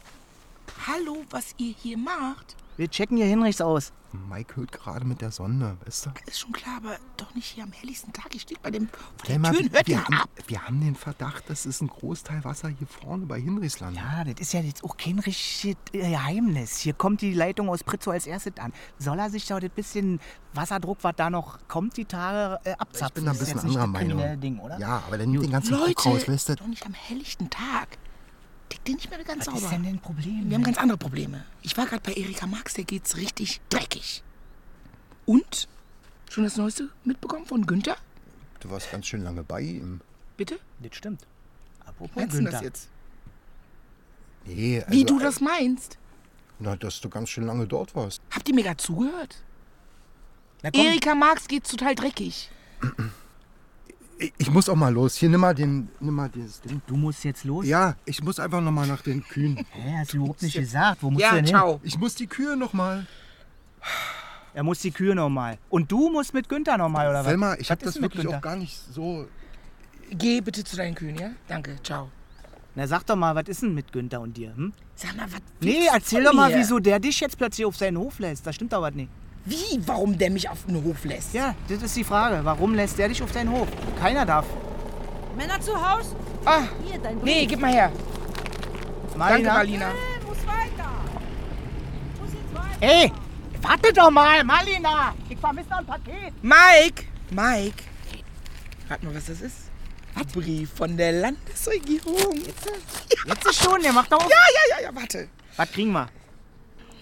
Hallo, was ihr hier macht? Wir checken hier Hinrichs aus. Mike hört gerade mit der Sonne, weißt du? Ist schon klar, aber doch nicht hier am helllichsten Tag. Ich steht bei dem vor der mal, Tür. Hört wir, haben, ab? wir haben den Verdacht, das ist ein Großteil Wasser hier vorne bei Hinrichsland. Ja, das ist ja jetzt auch kein richtiges äh, Geheimnis. Hier kommt die Leitung aus Pritzow als erstes an. Soll er sich da das bisschen Wasserdruck, was da noch kommt, die Tage äh, abzapfen? Ich bin da ein Das ist bisschen jetzt nicht anderer das kriminelle Meinung. Ding, oder? Ja, aber dann nimmt den ganzen Druck Leute, raus, weißt du? doch nicht am helllichten Tag. Den nicht mehr ganz Was sauber. ist denn ein Problem? Wir haben ganz andere Probleme. Ich war gerade bei Erika Marx, der geht's richtig dreckig. Und? Schon das Neueste mitbekommen von Günther? Du warst ganz schön lange bei ihm. Bitte? Das stimmt. Apropos Meinst du das Günther. jetzt? Nee, also, Wie du das meinst? Na, dass du ganz schön lange dort warst. Habt ihr mir gerade zugehört? Erika Marx geht's total dreckig. Ich, muss auch mal los. Hier, nimm mal, den, nimm mal dieses Ding. Du musst jetzt los? Ja, ich muss einfach noch mal nach den Kühen. Hä, hast du überhaupt nicht gesagt. Wo musst Ja, du denn ciao. Ich muss die Kühe noch mal. Er muss die Kühe nochmal. Und du musst mit Günther nochmal, oder was? Selma, ich habe das mit wirklich Günther? auch gar nicht so... Geh bitte zu deinen Kühen, ja? Danke, ciao. Na sag doch mal, was ist denn mit Günther und dir? Hm? Sag mal, was Nee, erzähl doch mal, mir? wieso der dich jetzt plötzlich auf seinen Hof lässt. Da stimmt doch was nicht. Wie? Warum der mich auf den Hof lässt? Ja, das ist die Frage. Warum lässt der dich auf seinen Hof? Keiner darf. Männer zu Haus? Ah, Hier, dein Brief. nee, gib mal her. Danke, Marlina. Hey, muss weiter. Muss jetzt weiter. Ey, warte doch mal, Marlina. Ich vermisse noch ein Paket. Mike! Mike! Rat mal, was das ist? Ein Brief von der Landesregierung. Jetzt ist schon, der macht doch auf. Ja, ja, ja, ja, warte. Was kriegen wir?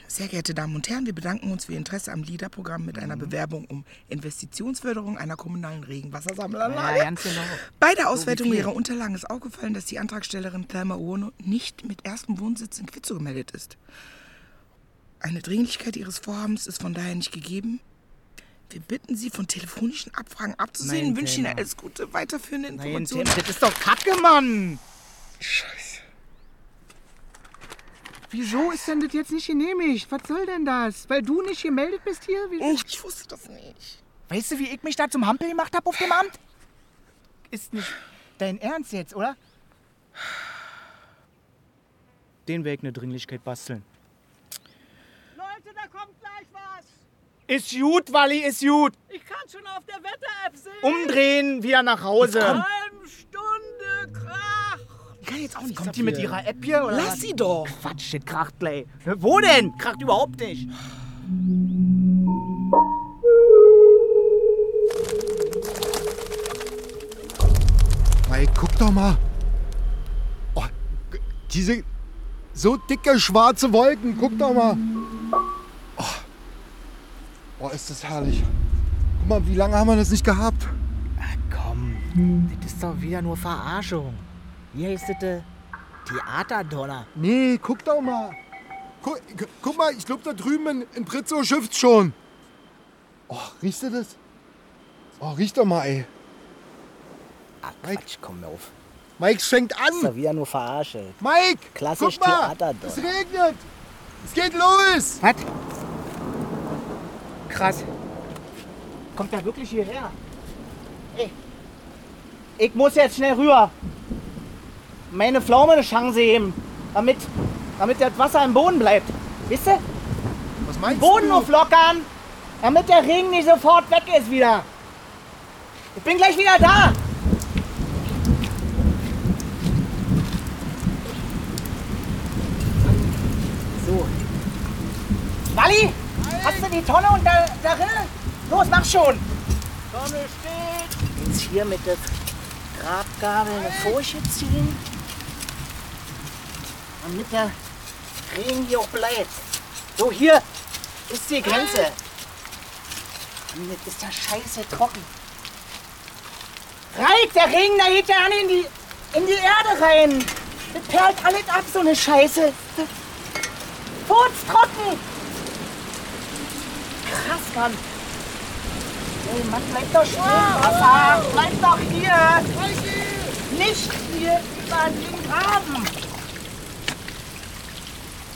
Sehr geehrte Damen und Herren, wir bedanken uns für Ihr Interesse am LIDA-Programm mit Mhm. einer Bewerbung um Investitionsförderung einer kommunalen Regenwassersammleranlage. Ja, ganz genau. Bei der So, Auswertung viel? Ihrer Unterlagen ist aufgefallen, dass die Antragstellerin Thelma Urno nicht mit erstem Wohnsitz in Quitzow gemeldet ist. Eine Dringlichkeit Ihres Vorhabens ist von daher nicht gegeben. Wir bitten Sie, von telefonischen Abfragen abzusehen Nein, wünschen Ihnen alles Gute, weiterführende Nein, Informationen. Tim, das ist doch Kacke, Mann. Scheiße. Wieso ist denn das jetzt nicht genehmigt? Was soll denn das? Weil du nicht gemeldet bist hier? Wie- Oh, ich wusste das nicht. Weißt du, wie ich mich da zum Hampel gemacht habe auf dem Amt? Ist nicht dein Ernst jetzt, oder? Den Weg eine Dringlichkeit basteln. Leute, da kommt gleich was. Ist gut, Walli, ist gut. Ich kann schon auf der Wetter-App sehen. Umdrehen, wieder nach Hause. Eine kann jetzt auch nicht Kommt die mit ihrer App hier? Oder Lass was? sie doch. Quatsch, das kracht gleich. Wo denn? Kracht überhaupt nicht. Mike, guck doch mal. Oh, diese so dicke schwarze Wolken, guck doch mal. Oh. oh, ist das herrlich. Guck mal, wie lange haben wir das nicht gehabt? Komm, das ist doch wieder nur Verarschung. Hier ist das Theaterdonner. Nee, guck doch mal. Guck, gu- guck mal, ich glaube, da drüben in, in Pritzow schifft's schon. Oh, riechst du das? Oh, riech doch mal, ey. Ach, Quatsch, komm auf. Mike, fängt Das ist an. doch wieder nur Verarsche. Mike, Klassisch guck mal, Theaterdonner. es regnet. Es geht los. Was? Krass. Kommt er wirklich hierher? Ey. Ich muss jetzt schnell rüber. Meine Pflaume eine Chance geben. Damit, damit das Wasser im Boden bleibt. Wisst ihr? Was meinst Boden du? auflockern. Damit der Regen nicht sofort weg ist wieder. Ich bin gleich wieder da. So. Walli, hast du die Tonne und da, darin? Los, mach schon. Tonne steht. Jetzt hier mit der Grabgabel eine Furche ziehen. Damit der Regen hier auch bleibt. So, hier ist die Grenze. Und jetzt ist der Scheiße trocken. Reit, der Regen, da geht ja an in die, in die Erde rein. Das perlt alles ab, so eine Scheiße. Furztrocken. Krass, Mann. Ey, Mann, bleib doch stehen, Wasser. Bleib doch hier. Nicht hier über den Graben.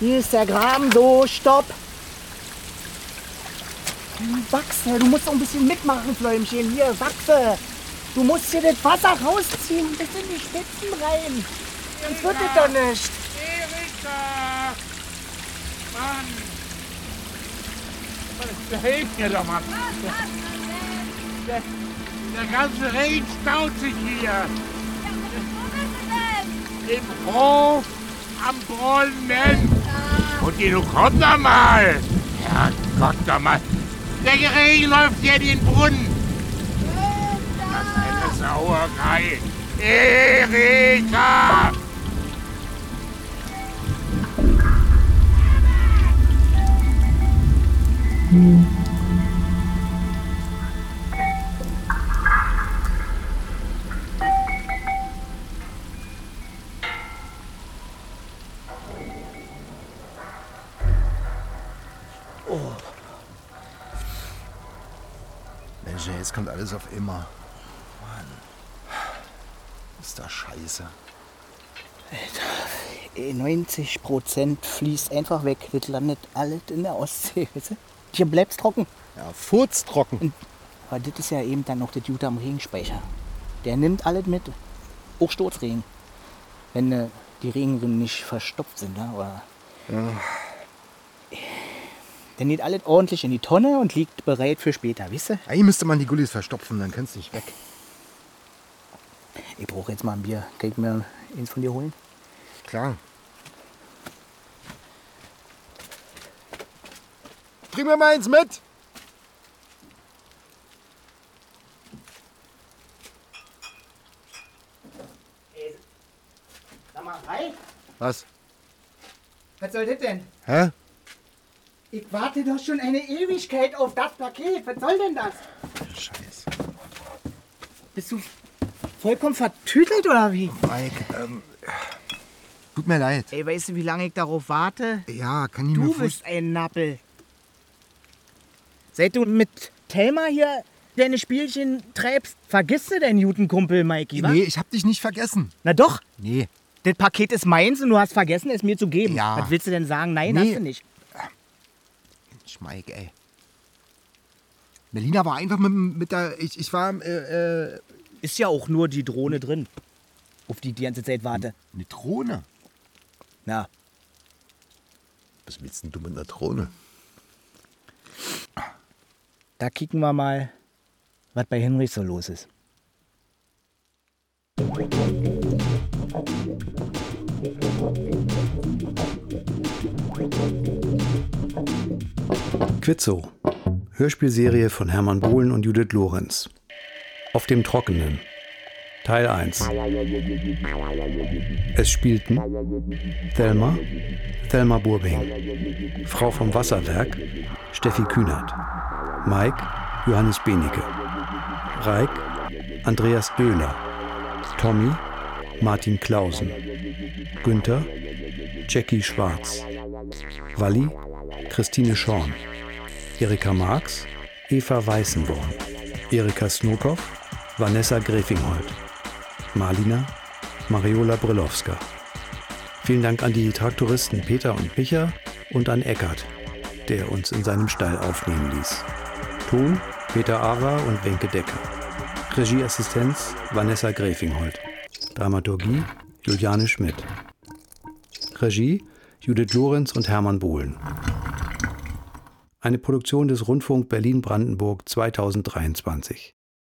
Hier ist der Graben, so, stopp. Wachse, du musst doch ein bisschen mitmachen, Fläumchen. Hier, wachse. Du musst hier das Wasser rausziehen bis in die Spitzen rein. Sonst wird es doch nicht. Erika! Mann! Hilf mir doch mal. Der, der ganze Regen staut sich hier. Im Hof am Brunnen. Und die, du komm doch mal. Herrgott doch mal. Der Regen läuft hier in den Brunnen. Das ist eine Sauerei. Erika! Alles auf immer. Mann. Ist das scheiße. Ey, 90 Prozent fließt einfach weg. Das landet alles in der Ostsee. Weißt du? Hier bleibt's trocken. Ja, furztrocken. Und, aber das ist ja eben dann noch das Jute am Regenspeicher. Der nimmt alles mit. Auch Sturzregen. Wenn äh, die Regenrinnen nicht verstopft sind. Ne? Oder Dann geht alles ordentlich in die Tonne und liegt bereit für später, wisst ihr? Eigentlich müsste man die Gullis verstopfen, dann kannst du nicht weg. Ich brauche jetzt mal ein Bier. Kann ich mir eins von dir holen? Klar. Bring mir mal eins mit. Sag mal, hi. Was? Was soll das denn? Hä? Ich warte doch schon eine Ewigkeit auf das Paket. Was soll denn das? Scheiße. Bist du vollkommen vertütelt oder wie? Mike, ähm, tut mir leid. Ey, weißt du, wie lange ich darauf warte? Ja, kann ich Du bist ein Nappel. Seit du mit Thelma hier deine Spielchen treibst, vergisst du deinen Jutenkumpel, Mikey, wa? Nee, ich hab dich nicht vergessen. Na doch. Nee. Das Paket ist meins und du hast vergessen, es mir zu geben. Ja. Was willst du denn sagen? Nein, Nee. hast du nicht. Mike, ey. Melina war einfach mit, mit der. Ich, ich war. Äh, äh, Ist ja auch nur die Drohne drin, auf die ich die ganze Zeit warte. Eine Drohne? Na. Was willst denn du mit einer Drohne? Da kicken wir mal, was bei Henrich so los ist. Quizzo. Hörspielserie von Hermann Bohlen und Judith Lorenz. Auf dem Trockenen. Teil 1. Es spielten Thelma, Thelma Burbing, Frau vom Wasserwerk, Steffi Kühnert, Mike, Johannes Benecke, Reik, Andreas Döhler, Tommy, Martin Clausen, Günther, Jackie Schwarz, Walli, Christine Schorn, Erika Marx, Eva Weißenborn, Erika Snokow, Vanessa Grefinghold, Marlina, Mariola Brilowska. Vielen Dank an die Traktoristen Peter und Micha und an Eckart, der uns in seinem Stall aufnehmen ließ. Ton Peter Ara und Wenke Decker. Regieassistenz Vanessa Grefinghold. Dramaturgie Juliane Schmidt. Regie Judith Lorenz und Hermann Bohlen. Eine Produktion des Rundfunk Berlin-Brandenburg 2023.